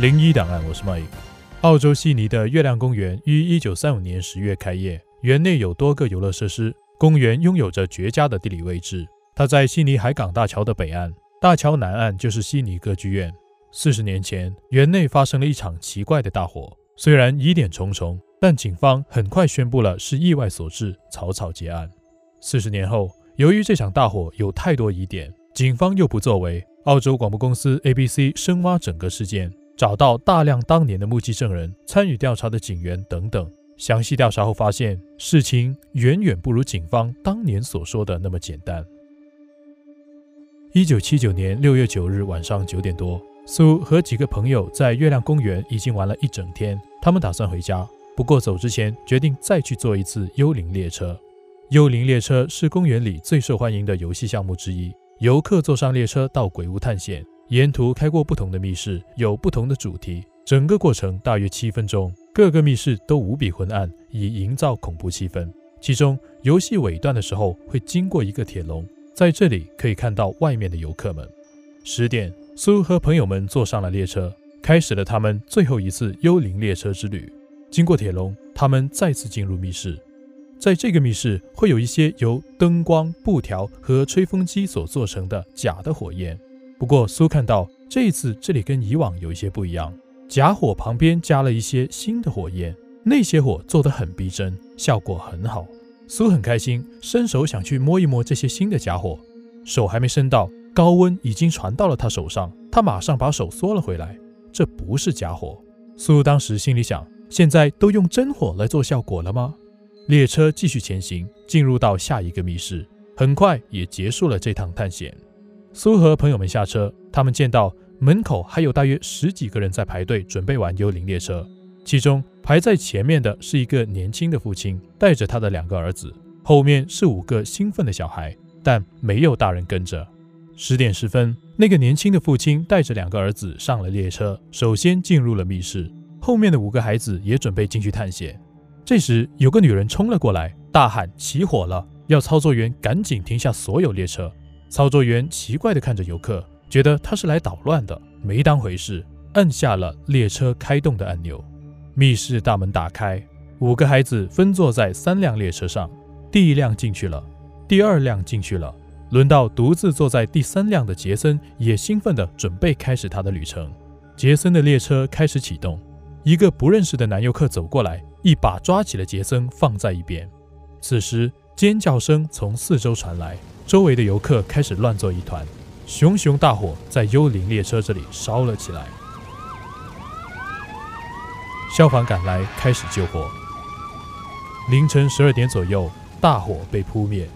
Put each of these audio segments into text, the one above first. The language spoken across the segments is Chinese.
零一档案，我是 Mike。澳洲悉尼的月亮公园于一九三五年十月开业，园内有多个游乐设施。公园拥有着绝佳的地理位置，它在悉尼海港大桥的北岸，大桥南岸就是悉尼歌剧院。四十年前，园内发生了一场奇怪的大火，虽然疑点重重，但警方很快宣布了是意外所致，草草结案。四十年后，由于这场大火有太多疑点，警方又不作为。澳洲广播公司 ABC 深挖整个事件，找到大量当年的目击证人、参与调查的警员等等。详细调查后发现，事情远远不如警方当年所说的那么简单。一九七九年六月九日晚上九点多，苏和几个朋友在月亮公园已经玩了一整天，他们打算回家，不过走之前决定再去坐一次幽灵列车。幽灵列车是公园里最受欢迎的游戏项目之一。游客坐上列车到鬼屋探险，沿途开过不同的密室，有不同的主题。整个过程大约七分钟，各个密室都无比昏暗，以营造恐怖气氛。其中，游戏尾段的时候会经过一个铁笼，在这里可以看到外面的游客们。十点，苏和朋友们坐上了列车，开始了他们最后一次幽灵列车之旅。经过铁笼，他们再次进入密室。在这个密室会有一些由灯光、布条和吹风机所做成的假的火焰。不过苏看到这一次这里跟以往有一些不一样，假火旁边加了一些新的火焰，那些火做得很逼真，效果很好。苏很开心，伸手想去摸一摸这些新的假火，手还没伸到，高温已经传到了他手上，他马上把手缩了回来。这不是假火。苏当时心里想：现在都用真火来做效果了吗？列车继续前行，进入到下一个密室，很快也结束了这趟探险。苏和朋友们下车，他们见到门口还有大约十几个人在排队，准备玩幽灵列车。其中排在前面的是一个年轻的父亲，带着他的两个儿子，后面是五个兴奋的小孩，但没有大人跟着。十点十分，那个年轻的父亲带着两个儿子上了列车，首先进入了密室，后面的五个孩子也准备进去探险。这时，有个女人冲了过来，大喊：“起火了！”要操作员赶紧停下所有列车。操作员奇怪地看着游客，觉得他是来捣乱的，没当回事，按下了列车开动的按钮。密室大门打开，五个孩子分坐在三辆列车上。第一辆进去了，第二辆进去了，轮到独自坐在第三辆的杰森，也兴奋地准备开始他的旅程。杰森的列车开始启动。一个不认识的男游客走过来，一把抓起了杰森，放在一边。此时，尖叫声从四周传来，周围的游客开始乱作一团。熊熊大火在幽灵列车这里烧了起来。消防赶来开始救火。凌晨十二点左右，大火被扑灭。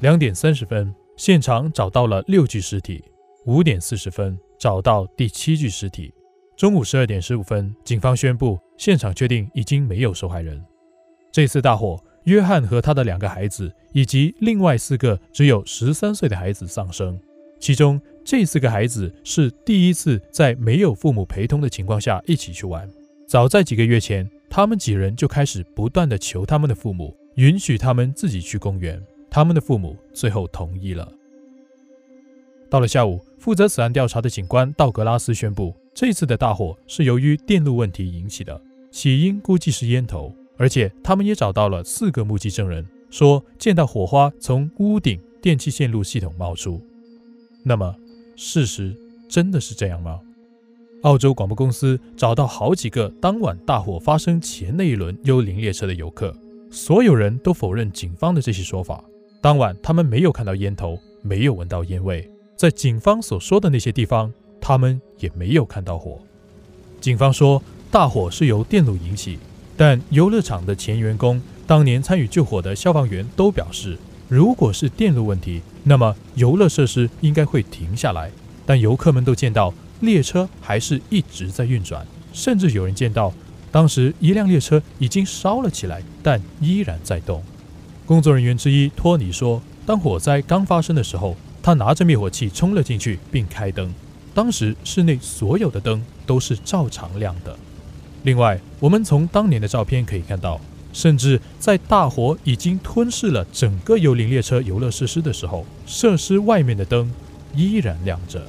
两点三十分，现场找到了六具尸体。五点四十分，找到第七具尸体。中午十二点十五分，警方宣布现场确定已经没有受害人。这次大火，约翰和他的两个孩子以及另外四个只有十三岁的孩子丧生。其中这四个孩子是第一次在没有父母陪同的情况下一起去玩。早在几个月前，他们几人就开始不断地求他们的父母允许他们自己去公园。他们的父母最后同意了。到了下午，负责此案调查的警官道格拉斯宣布，这次的大火是由于电路问题引起的，起因估计是烟头，而且他们也找到了四个目击证人，说见到火花从屋顶电气线路系统冒出。那么，事实真的是这样吗？澳洲广播公司找到好几个当晚大火发生前那一轮幽灵列车的游客，所有人都否认警方的这些说法。当晚他们没有看到烟头，没有闻到烟味。在警方所说的那些地方，他们也没有看到火。警方说大火是由电路引起，但游乐场的前员工、当年参与救火的消防员都表示，如果是电路问题，那么游乐设施应该会停下来。但游客们都见到列车还是一直在运转，甚至有人见到当时一辆列车已经烧了起来，但依然在动。工作人员之一托尼说，当火灾刚发生的时候，他拿着灭火器冲了进去，并开灯。当时室内所有的灯都是照常亮的。另外，我们从当年的照片可以看到，甚至在大火已经吞噬了整个幽灵列车游乐设施的时候，设施外面的灯依然亮着。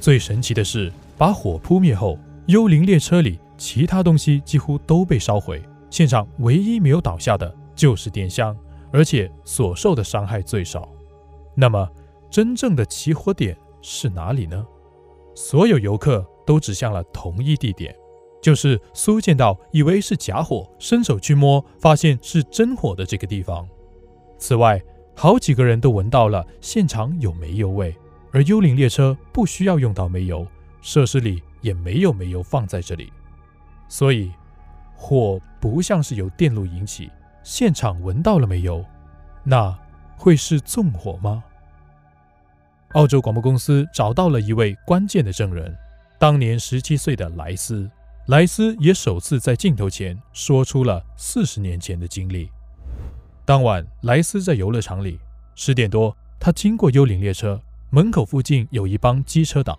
最神奇的是，把火扑灭后，幽灵列车里其他东西几乎都被烧毁，现场唯一没有倒下的就是电箱，而且所受的伤害最少。那么，真正的起火点是哪里呢？所有游客都指向了同一地点，就是苏见到以为是假火，伸手去摸，发现是真火的这个地方。此外，好几个人都闻到了现场有煤油味，而幽灵列车不需要用到煤油，设施里也没有煤油放在这里，所以火不像是由电路引起。现场闻到了煤油，那会是纵火吗？澳洲广播公司找到了一位关键的证人，当年十七岁的莱斯。莱斯也首次在镜头前说出了四十年前的经历。当晚，莱斯在游乐场里，十点多，他经过幽灵列车门口附近，有一帮机车党。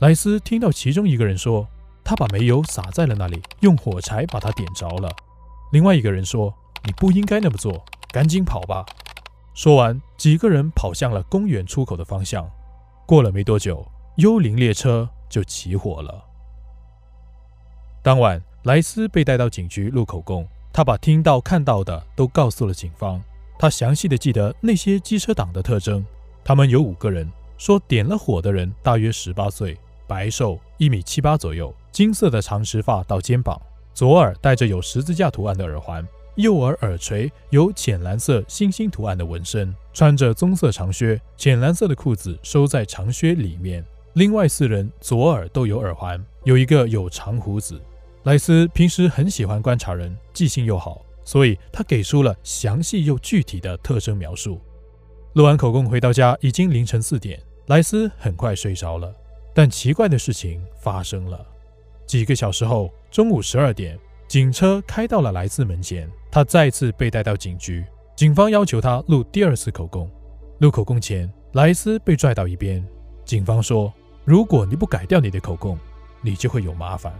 莱斯听到其中一个人说：“他把煤油洒在了那里，用火柴把它点着了。”另外一个人说：“你不应该那么做，赶紧跑吧。”说完，几个人跑向了公园出口的方向。过了没多久，幽灵列车就起火了。当晚，莱斯被带到警局录口供，他把听到看到的都告诉了警方。他详细的记得那些机车党的特征，他们有五个人，说点了火的人大约十八岁，白瘦，一米七八左右，金色的长直发到肩膀，左耳戴着有十字架图案的耳环。右耳耳垂有浅蓝色星星图案的纹身，穿着棕色长靴，浅蓝色的裤子收在长靴里面。另外四人左耳都有耳环，有一个有长胡子。莱斯平时很喜欢观察人，记性又好，所以他给出了详细又具体的特征描述。录完口供回到家已经凌晨四点，莱斯很快睡着了。但奇怪的事情发生了，几个小时后，中午十二点，警车开到了莱斯门前。他再次被带到警局，警方要求他录第二次口供。录口供前，莱斯被拽到一边。警方说：“如果你不改掉你的口供，你就会有麻烦。”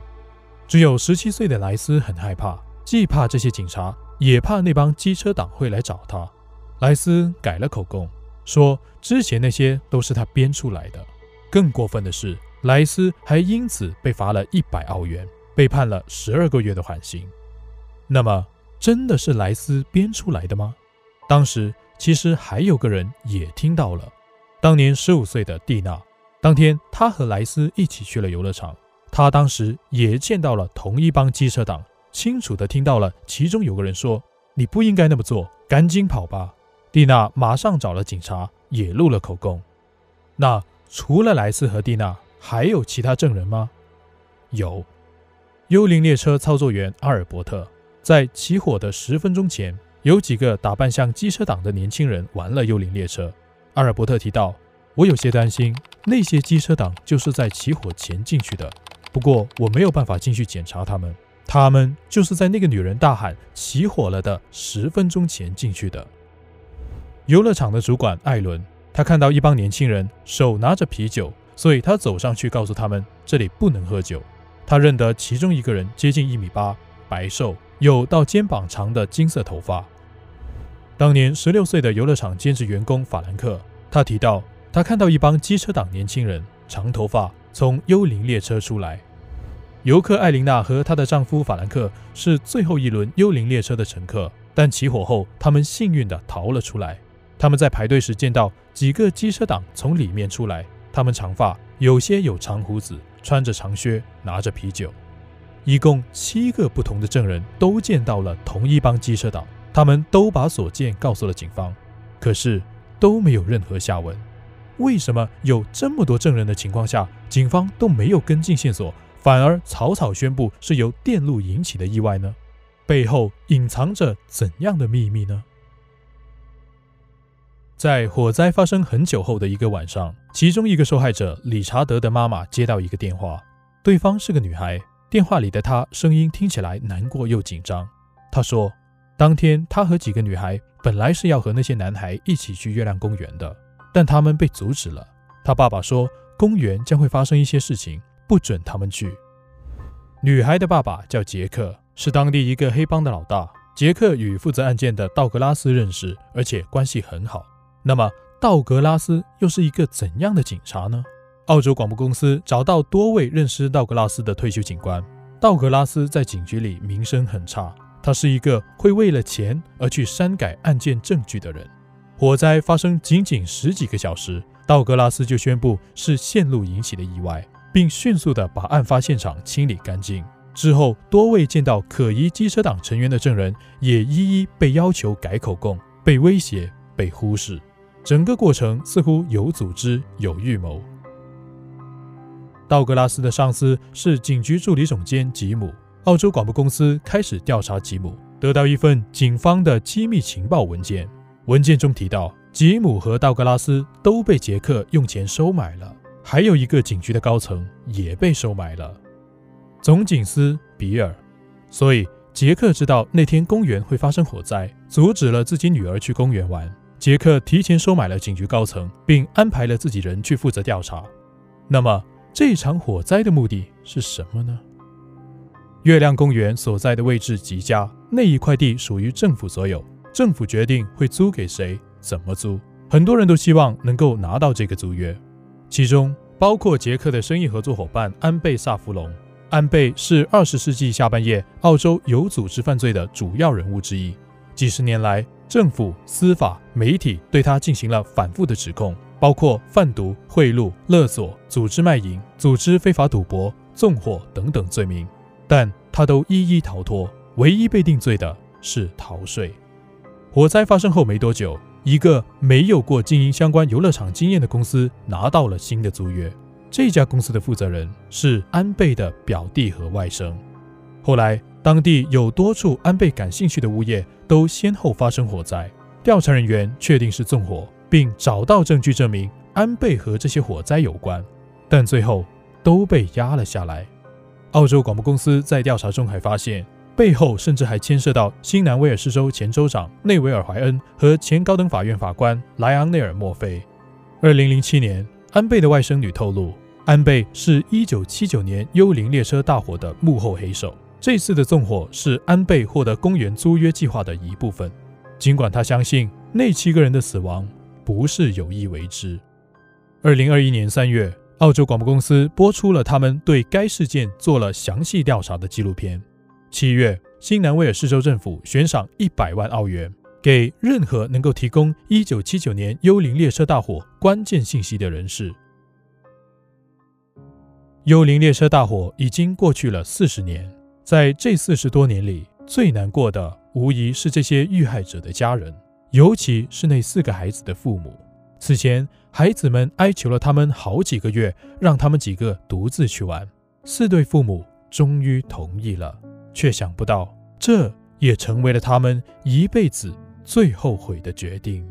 只有十七岁的莱斯很害怕，既怕这些警察，也怕那帮机车党会来找他。莱斯改了口供，说之前那些都是他编出来的。更过分的是，莱斯还因此被罚了一百澳元，被判了十二个月的缓刑。那么，真的是莱斯编出来的吗？当时其实还有个人也听到了，当年十五岁的蒂娜。当天她和莱斯一起去了游乐场，他当时也见到了同一帮机车党，清楚地听到了其中有个人说：“你不应该那么做，赶紧跑吧。”蒂娜马上找了警察，也录了口供。那除了莱斯和蒂娜，还有其他证人吗？有，幽灵列车操作员阿尔伯特。在起火的十分钟前，有几个打扮像机车党的年轻人玩了幽灵列车。阿尔伯特提到：“我有些担心，那些机车党就是在起火前进去的。不过我没有办法进去检查他们，他们就是在那个女人大喊‘起火了’的十分钟前进去的。”游乐场的主管艾伦，他看到一帮年轻人手拿着啤酒，所以他走上去告诉他们这里不能喝酒。他认得其中一个人接近一米八，白瘦。有到肩膀长的金色头发。当年十六岁的游乐场兼职员工法兰克，他提到他看到一帮机车党年轻人，长头发，从幽灵列车出来。游客艾琳娜和她的丈夫法兰克是最后一轮幽灵列车的乘客，但起火后，他们幸运地逃了出来。他们在排队时见到几个机车党从里面出来，他们长发，有些有长胡子，穿着长靴，拿着啤酒。一共七个不同的证人都见到了同一帮机车党，他们都把所见告诉了警方，可是都没有任何下文。为什么有这么多证人的情况下，警方都没有跟进线索，反而草草宣布是由电路引起的意外呢？背后隐藏着怎样的秘密呢？在火灾发生很久后的一个晚上，其中一个受害者理查德的妈妈接到一个电话，对方是个女孩。电话里的她声音听起来难过又紧张。她说，当天她和几个女孩本来是要和那些男孩一起去月亮公园的，但他们被阻止了。他爸爸说，公园将会发生一些事情，不准他们去。女孩的爸爸叫杰克，是当地一个黑帮的老大。杰克与负责案件的道格拉斯认识，而且关系很好。那么，道格拉斯又是一个怎样的警察呢？澳洲广播公司找到多位认识道格拉斯的退休警官。道格拉斯在警局里名声很差，他是一个会为了钱而去删改案件证据的人。火灾发生仅仅十几个小时，道格拉斯就宣布是线路引起的意外，并迅速地把案发现场清理干净。之后，多位见到可疑机车党成员的证人也一一被要求改口供，被威胁，被忽视。整个过程似乎有组织、有预谋。道格拉斯的上司是警局助理总监吉姆。澳洲广播公司开始调查吉姆，得到一份警方的机密情报文件。文件中提到，吉姆和道格拉斯都被杰克用钱收买了，还有一个警局的高层也被收买了，总警司比尔。所以，杰克知道那天公园会发生火灾，阻止了自己女儿去公园玩。杰克提前收买了警局高层，并安排了自己人去负责调查。那么，这场火灾的目的是什么呢？月亮公园所在的位置极佳，那一块地属于政府所有，政府决定会租给谁、怎么租。很多人都希望能够拿到这个租约，其中包括杰克的生意合作伙伴安贝萨弗隆。安贝是二十世纪下半叶澳洲有组织犯罪的主要人物之一。几十年来，政府、司法、媒体对他进行了反复的指控，包括贩毒、贿赂、勒索、组织卖淫、组织非法赌博、纵火等等罪名，但他都一一逃脱。唯一被定罪的是逃税。火灾发生后没多久，一个没有过经营相关游乐场经验的公司拿到了新的租约。这家公司的负责人是安倍的表弟和外甥。后来，当地有多处安倍感兴趣的物业都先后发生火灾，调查人员确定是纵火，并找到证据证明安倍和这些火灾有关，但最后都被压了下来。澳洲广播公司在调查中还发现，背后甚至还牵涉到新南威尔士州前州长内维尔怀恩和前高等法院法官莱昂内尔墨菲。二零零七年，安倍的外甥女透露，安倍是一九七九年幽灵列车大火的幕后黑手。这次的纵火是安倍获得公园租约计划的一部分，尽管他相信那七个人的死亡不是有意为之。二零二一年三月，澳洲广播公司播出了他们对该事件做了详细调查的纪录片。七月，新南威尔士州政府悬赏一百万澳元给任何能够提供一九七九年幽灵列车大火关键信息的人士。幽灵列车大火已经过去了四十年。在这四十多年里，最难过的无疑是这些遇害者的家人，尤其是那四个孩子的父母。此前，孩子们哀求了他们好几个月，让他们几个独自去玩。四对父母终于同意了，却想不到，这也成为了他们一辈子最后悔的决定。